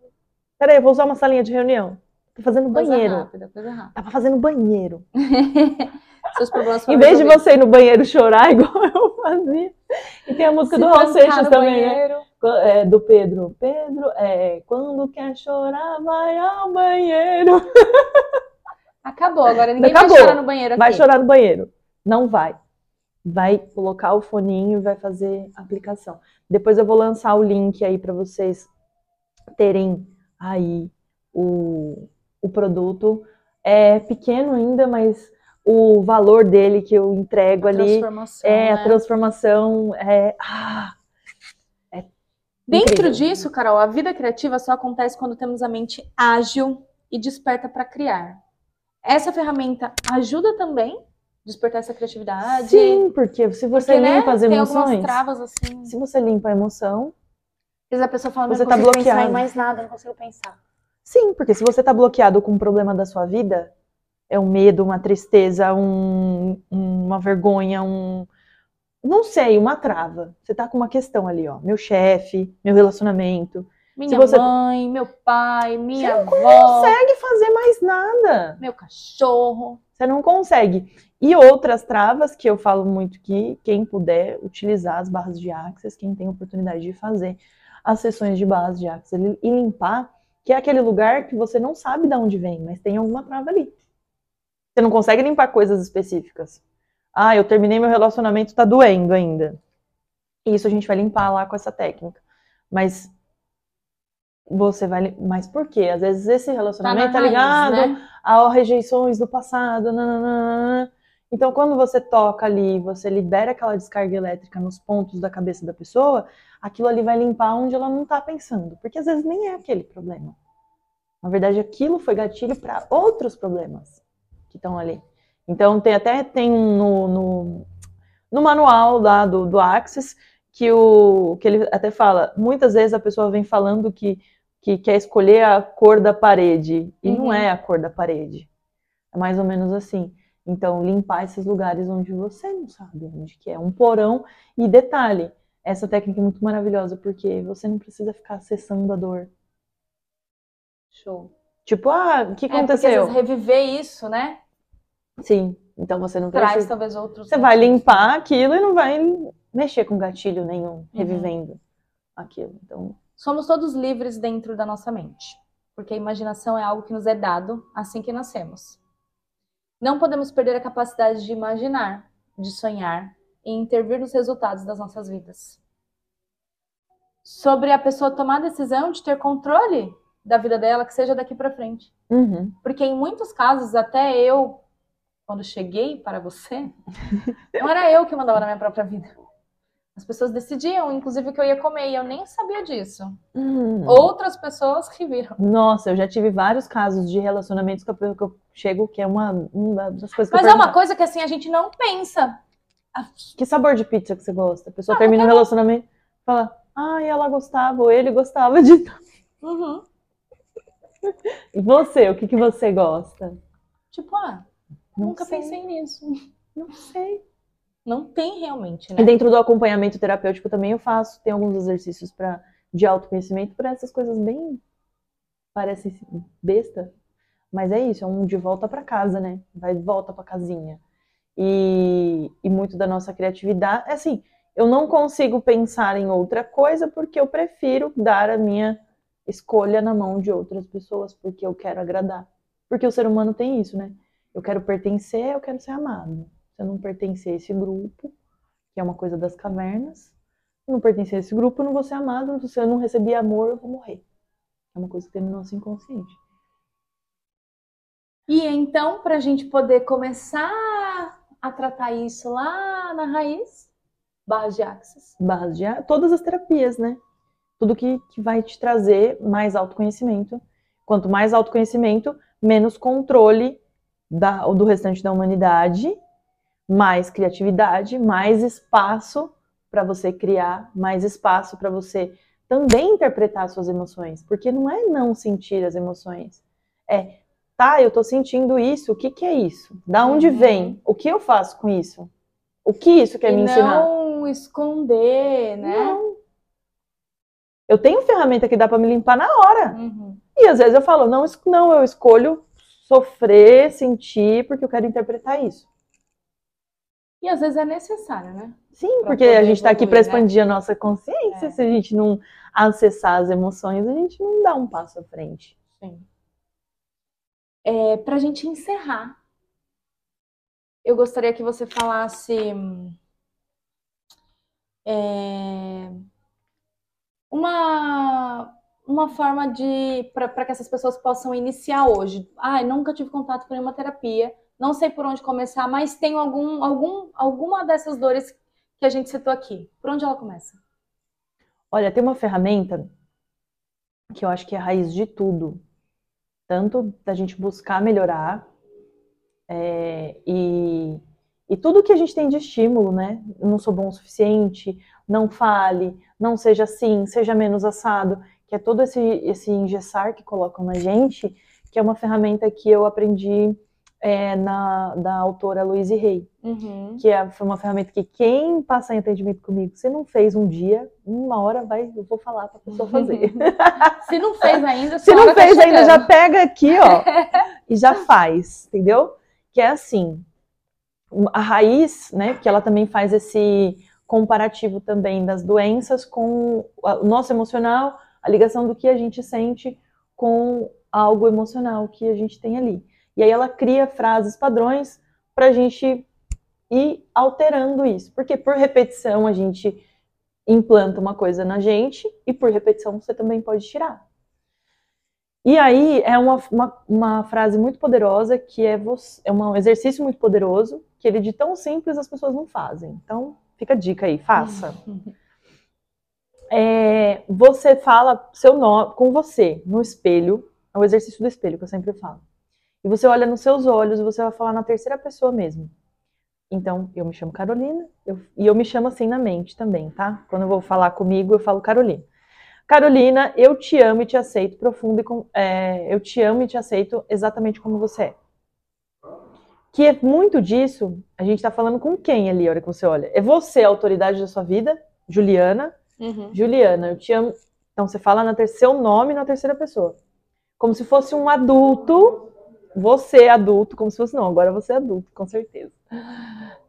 peraí, eu vou usar uma salinha de reunião. Tô fazendo Coisa banheiro. rápida, coisa rápida. Tava fazendo banheiro. Seus problemas Em vez de você ir no banheiro chorar, igual eu fazia. E tem a música Se do Raul Seixas também, né? É, do Pedro. Pedro, é, quando quer chorar, vai ao banheiro. Acabou, agora ninguém Acabou. vai chorar no banheiro aqui. Vai chorar no banheiro. Não vai. Vai colocar o foninho e vai fazer a aplicação. Depois eu vou lançar o link aí para vocês terem aí o, o produto. É pequeno ainda, mas o valor dele que eu entrego ali Transformação, é a né? transformação. É, ah, é Dentro incrível. disso, Carol, a vida criativa só acontece quando temos a mente ágil e desperta para criar. Essa ferramenta ajuda também despertar essa criatividade. Sim, porque se você Porque, né, limpa as Tem emoções, travas assim. se você limpa a emoção, Às vezes a pessoa fala, Você não tá consigo pensar bloqueado. em mais nada, não consigo pensar. sim, porque se você tá bloqueado com um problema da sua vida, é um medo, uma tristeza, um, uma vergonha, um não sei, uma trava. Você tá com uma questão ali, ó, meu chefe, meu relacionamento, Minha você- mãe, meu pai, minha avó, consegue fazer mais nada. meu cachorro. Você não consegue. E outras travas que eu falo muito que quem puder utilizar as barras de Axis, quem tem oportunidade de fazer as sessões de barras de Axis e e limpar, que é aquele lugar que você não sabe de onde vem, mas tem alguma trava ali. Você não consegue limpar coisas específicas. Ah, eu terminei meu relacionamento, tá doendo ainda. Isso a gente vai limpar lá com essa técnica. Mas você vai. Mas por quê? Às vezes esse Tá na relacionamento tá, raiz, ligado né? a rejeições do passado. nananana. Então, quando você toca ali, você libera aquela descarga elétrica nos pontos da cabeça da pessoa, aquilo ali vai limpar onde ela não tá pensando. Porque às vezes nem é aquele problema. Na verdade, aquilo foi gatilho para outros problemas que estão ali. Então, tem até tem no, no, no manual lá do, do Axis que, o, que ele até fala, muitas vezes a pessoa vem falando que, que quer escolher a cor da parede, e não Uhum. é a cor da parede. É mais ou menos assim. Então, limpar esses lugares onde você não sabe onde que é. Um porão. E detalhe, essa técnica é muito maravilhosa, porque você não precisa ficar acessando a dor. Show. Tipo, ah, o que É, porque aconteceu? vezes reviver isso, né? Sim, então você não Traz precisa. talvez outros. Você vai limpar aquilo e não vai mexer com gatilho nenhum, revivendo aquilo. Então, Somos todos livres dentro da nossa mente, porque a imaginação é algo que nos é dado assim que nascemos. Não podemos perder a capacidade de imaginar, de sonhar e intervir nos resultados das nossas vidas. Sobre a pessoa tomar a decisão de ter controle da vida dela, que seja daqui para frente. uhum. Porque em muitos casos, até eu, quando cheguei para você, não era eu que mandava na minha própria vida. As pessoas decidiam, inclusive, o que eu ia comer, e eu nem sabia disso. Hum. Outras pessoas que viram. Nossa, eu já tive vários casos de relacionamentos que eu, que eu chego, que é uma, uma das coisas que Mas eu é uma coisa que assim a gente não pensa. Que sabor de pizza que você gosta? A Ah, pessoa termina um relacionamento e fala, ah, ela gostava, ou ele gostava de. Uhum. E você, o que, que você gosta? Tipo, ah, Não nunca sei, pensei nisso. Não sei. Não tem realmente, E né? dentro do acompanhamento terapêutico também eu faço, tem alguns exercícios pra, de autoconhecimento para essas coisas bem. Parecem besta, mas é isso, é um de volta para casa, né? Vai de volta para casinha. E, e muito da nossa criatividade. É assim, eu não consigo pensar em outra coisa porque eu prefiro dar a minha escolha na mão de outras pessoas, porque eu quero agradar. Porque o ser humano tem isso, né? Eu quero pertencer, eu quero ser amado. Se eu não pertencer a esse grupo, que é uma coisa das cavernas, eu não pertencer a esse grupo, eu não vou ser amado. Se eu não receber amor, eu vou morrer. É uma coisa que tem no nosso inconsciente. E então, para a gente poder começar a tratar isso lá na raiz, barras de axis. Barras de todas as terapias, né? Tudo que, que vai te trazer mais autoconhecimento. Quanto mais autoconhecimento, menos controle da, do restante da humanidade, mais criatividade, mais espaço para você criar, mais espaço para você também interpretar suas emoções. Porque não é não sentir as emoções. É, tá, eu tô sentindo isso, o que, que é isso? Da onde Uhum. vem? O que eu faço com isso? O que isso quer e me ensinar? não esconder, né? Não. Eu tenho ferramenta que dá pra me limpar na hora. Uhum. E às vezes eu falo, não, não, eu escolho sofrer, sentir, porque eu quero interpretar isso. E às vezes é necessário, né? Sim, Pra porque a gente tá aqui né? expandir a nossa consciência. É. Se a gente não acessar as emoções, a gente não dá um passo à frente. Sim. É, para a gente encerrar, eu gostaria que você falasse é, uma, uma forma de para que essas pessoas possam iniciar hoje. Ah, nunca tive contato com nenhuma terapia, não sei por onde começar, mas tenho algum, algum, alguma dessas dores que a gente citou aqui. Por onde ela começa? Olha, tem uma ferramenta que eu acho que é a raiz de tudo. Tanto da gente buscar melhorar é, e, E tudo que a gente tem de estímulo, né? Não sou bom o suficiente, não fale, não seja assim, seja menos assado, que é todo esse, esse engessar que colocam na gente, que é uma ferramenta que eu aprendi é, na, da autora Louise Rey, Uhum. que é, foi uma ferramenta que quem passa em atendimento comigo, se não fez um dia, uma hora vai, eu vou falar para a pessoa fazer. Se não fez ainda, Se não tá fez ainda, chegando. já pega aqui, ó, e já faz, entendeu? Que é assim, a raiz, né, que ela também faz esse comparativo também das doenças com o nosso emocional, a ligação do que a gente sente com algo emocional que a gente tem ali. E aí ela cria frases padrões para a gente ir alterando isso. Porque por repetição a gente implanta uma coisa na gente e por repetição você também pode tirar. E aí é uma, uma, uma frase muito poderosa que é, você, é um exercício muito poderoso que ele de tão simples as pessoas não fazem. Então fica a dica aí, faça. É, você fala seu nome com você no espelho, é o exercício do espelho que eu sempre falo. E você olha nos seus olhos e você vai falar na terceira pessoa mesmo. Então, eu me chamo Carolina, eu- e eu me chamo assim na mente também, tá? Quando eu vou falar comigo, eu falo Carolina. Carolina, eu te amo e te aceito profundo e com, é, eu te amo e te aceito exatamente como você é. Que é muito disso, a gente tá falando com quem ali, a hora que você olha? É você a autoridade da sua vida, Juliana. Uhum. Juliana, eu te amo. Então você fala na ter seu nome na terceira pessoa. Como se fosse um adulto, você adulto, como se fosse não, agora você é adulto, com certeza.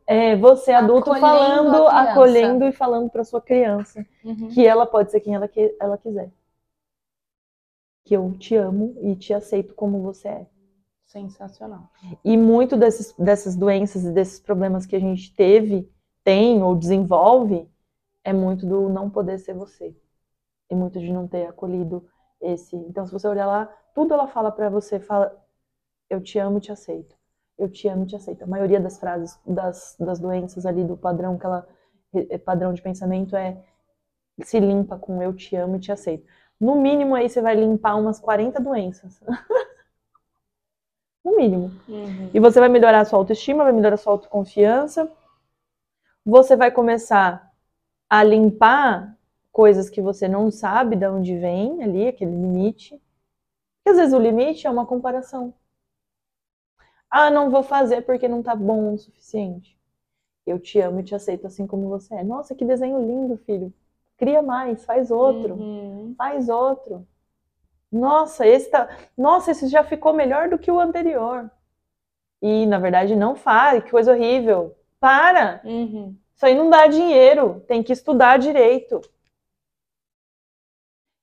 É, você adulto Acolhendo falando, acolhendo e falando para sua criança Uhum. que ela pode ser quem ela, que, ela quiser. Que eu te amo e te aceito como você é. Sensacional. E muito desses, dessas doenças e desses problemas que a gente teve, tem ou desenvolve, é muito do não poder ser você. E muito de não ter acolhido esse. Então, se você olhar lá, tudo ela fala pra você, fala, eu te amo e te aceito. Eu te amo e te aceito. A maioria das frases das, das doenças ali do padrão que ela eh, padrão de pensamento é se limpa com eu te amo e te aceito. No mínimo aí você vai limpar umas 40 doenças. no mínimo. Uhum. E você vai melhorar a sua autoestima, vai melhorar a sua autoconfiança. Você vai começar a limpar coisas que você não sabe de onde vem ali, aquele limite. Porque às vezes o limite é uma comparação. Ah, não vou fazer porque não tá bom o suficiente. Eu te amo e te aceito assim como você é. Nossa, que desenho lindo, filho. Cria mais, faz outro Uhum. faz outro. Nossa, esse tá, nossa, esse já ficou melhor do que o anterior. E na verdade não faz, que coisa horrível. Para! Uhum. Isso aí não dá dinheiro, tem que estudar direito.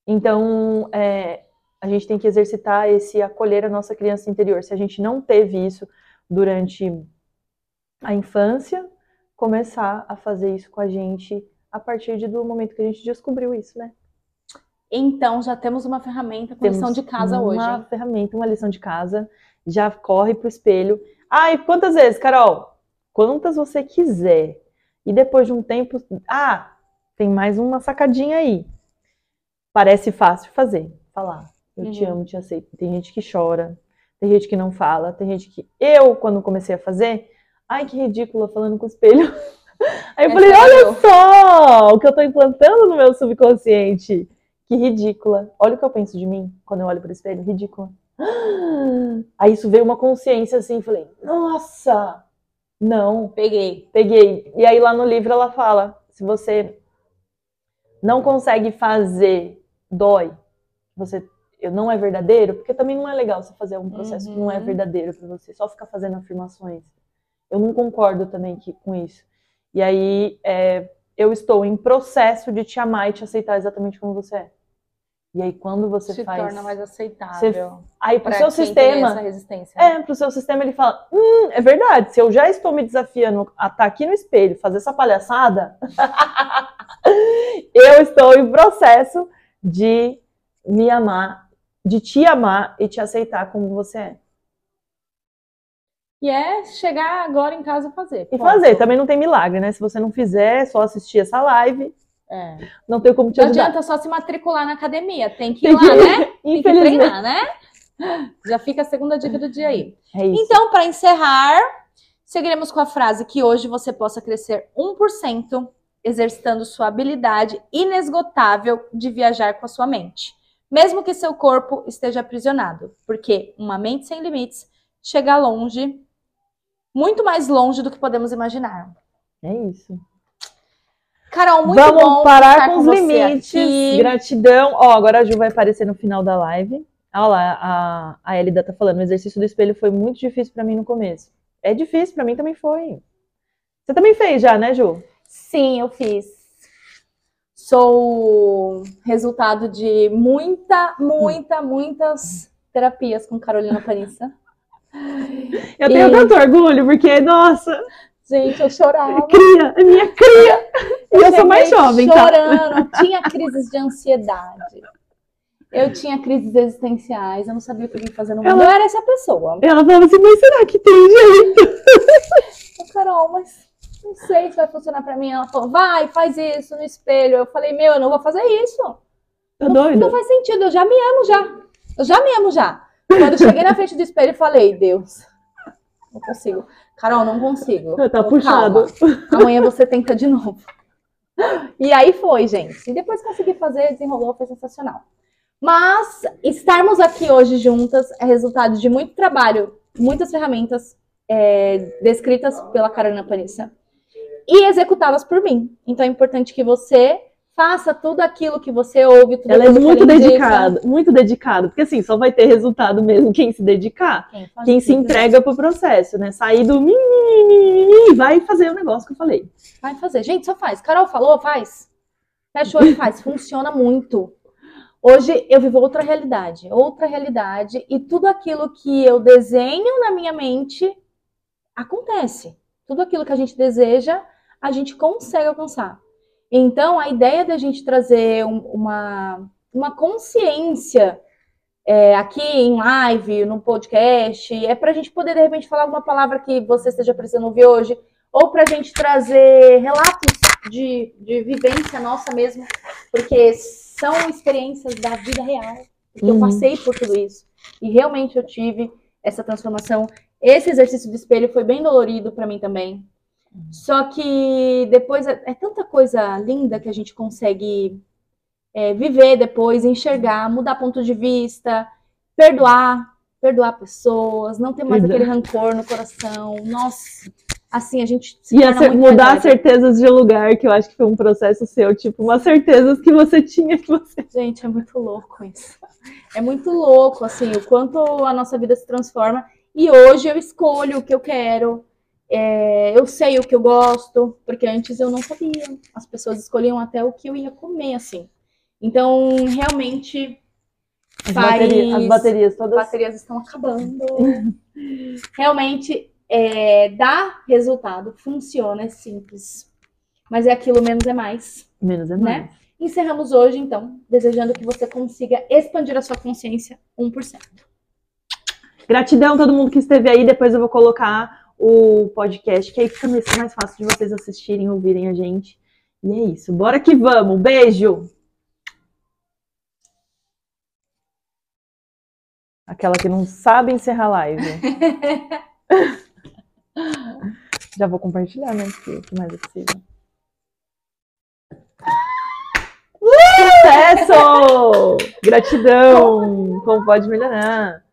Então, é, a gente tem que exercitar esse acolher a nossa criança interior. Se a gente não teve isso durante a infância, começar a fazer isso com a gente a partir de- do momento que a gente descobriu isso, né? Então, já temos uma ferramenta com Temos lição de casa uma hoje. hein? ferramenta, uma lição de casa. Já corre pro espelho. Ai, quantas vezes, Carol? Quantas você quiser. E depois de um tempo, ah, tem mais uma sacadinha aí. Parece fácil fazer, falar. Eu te Uhum. amo, te aceito. Tem gente que chora, tem gente que não fala, tem gente que. Eu, quando comecei a fazer, ai, que ridícula falando com o espelho. Aí eu Essa falei, olha só o que eu tô implantando no meu subconsciente. Que ridícula. Olha o que eu penso de mim quando eu olho pro espelho. Ridícula. Aí isso veio uma consciência assim, falei, nossa, não, Peguei. peguei. E aí lá no livro ela fala, se você não consegue fazer, dói, você não é verdadeiro, porque também não é legal você fazer um processo que não é Uhum. verdadeiro pra você, só ficar fazendo afirmações. Eu não concordo também que, com isso. E aí é, eu estou em processo de te amar e te aceitar exatamente como você é. E aí quando você Se faz, torna mais aceitável. aí pro Pra seu sistema, é, pro seu sistema ele fala, hum, é verdade, se eu já estou me desafiando a estar aqui no espelho, fazer essa palhaçada, eu estou em processo de me amar, de te amar e te aceitar como você é. E é chegar agora em casa fazer. E Ponto. fazer, também não tem milagre, né? Se você não fizer, é só assistir essa live, É. não tem como te Não ajudar. adianta só se matricular na academia. Tem que Tem ir lá, que- né? Tem que treinar, né? Já fica a segunda dica do dia aí. É isso. Então, para encerrar, Seguiremos com a frase que hoje você possa crescer 1%, exercitando sua habilidade inesgotável de viajar com a sua mente, mesmo que seu corpo esteja aprisionado, porque uma mente sem limites chega longe, muito mais longe do que podemos imaginar. É isso. Carol, muito Vamos bom parar com os limites. aqui. Gratidão. Ó, agora a Ju vai aparecer no final da live. Olha lá, a, a Elida tá falando. O exercício do espelho foi muito difícil pra mim no começo. É difícil, pra mim também foi. Você também fez já, né, Ju? Sim, eu fiz. Sou resultado de muita, muita, muitas terapias com Carolina Panissa. Eu tenho E- tanto orgulho, porque, nossa, Gente, eu chorava. cria, é minha cria. E eu sou mais jovem, tá? chorando, tinha crises de ansiedade. Eu tinha crises existenciais, eu não sabia o que eu ia fazer no mundo. Ela- Eu era essa pessoa. Ela falava assim, mas será que tem jeito? Eu, Carol, mas não sei se vai funcionar pra mim. Ela falou, vai, faz isso no espelho. Eu falei, meu, eu não vou fazer isso. Tá Não, doida? não faz sentido, eu já me amo já. Eu já me amo já. Quando eu cheguei na frente do espelho, eu falei, Deus, não consigo. Carol, não consigo. Tá puxado. calma. Amanhã você tenta de novo. E aí foi, gente. E depois consegui fazer, desenrolou, foi sensacional. Mas estarmos aqui hoje juntas é resultado de muito trabalho, muitas ferramentas é, descritas pela Carolina Panissa e executadas por mim. Então é importante que você faça tudo aquilo que você ouve, tudo Ela é muito dedicada, muito dedicada. Porque assim, só vai ter resultado mesmo quem se dedicar. Quem, Quem se entrega pro processo, né? Sair do e vai fazer o negócio que eu falei. Vai fazer. Gente, só faz. Carol falou, faz. Fecha o olho faz. Funciona muito. Hoje eu vivo outra realidade, outra realidade, e tudo aquilo que eu desenho na minha mente acontece. Tudo aquilo que a gente deseja, a gente consegue alcançar. Então, a ideia da gente trazer um- uma, uma consciência é, aqui em live, no podcast, é para a gente poder, de repente, falar alguma palavra que você esteja precisando ouvir hoje, ou para a gente trazer relatos de, de vivência nossa mesmo, porque são experiências da vida real, porque eu Uhum. passei por tudo isso, e realmente eu tive essa transformação. Esse exercício do espelho foi bem dolorido para mim também. Só que depois é, é tanta coisa linda que a gente consegue é, viver depois, enxergar, mudar ponto de vista, perdoar, perdoar pessoas, não ter mais Perdoar. aquele rancor no coração. Nossa, assim a gente se E mudar leve. certezas de lugar, que eu acho que foi um processo seu, tipo, umas certezas que você tinha que você. Gente, é muito louco isso. É muito louco, assim, o quanto a nossa vida se transforma. E hoje eu escolho o que eu quero. É, eu sei o que eu gosto, porque antes eu não sabia. As pessoas escolhiam até o que eu ia comer, assim. Então, realmente, As, faz... bateria- as baterias As todas. baterias estão acabando. Realmente, é, dá resultado, funciona, é simples. Mas é aquilo menos é mais. Menos é Né? mais. Encerramos hoje, então, desejando que você consiga expandir a sua consciência 1%. Gratidão a todo mundo que esteve aí. Depois eu vou colocar o podcast, que aí fica mais mais fácil de vocês assistirem, ouvirem a gente. E é isso. Bora que vamos. Beijo! Aquela que não sabe encerrar live. Já vou compartilhar, né? Porque o que mais é possível. Sucesso! Gratidão! Como pode melhorar?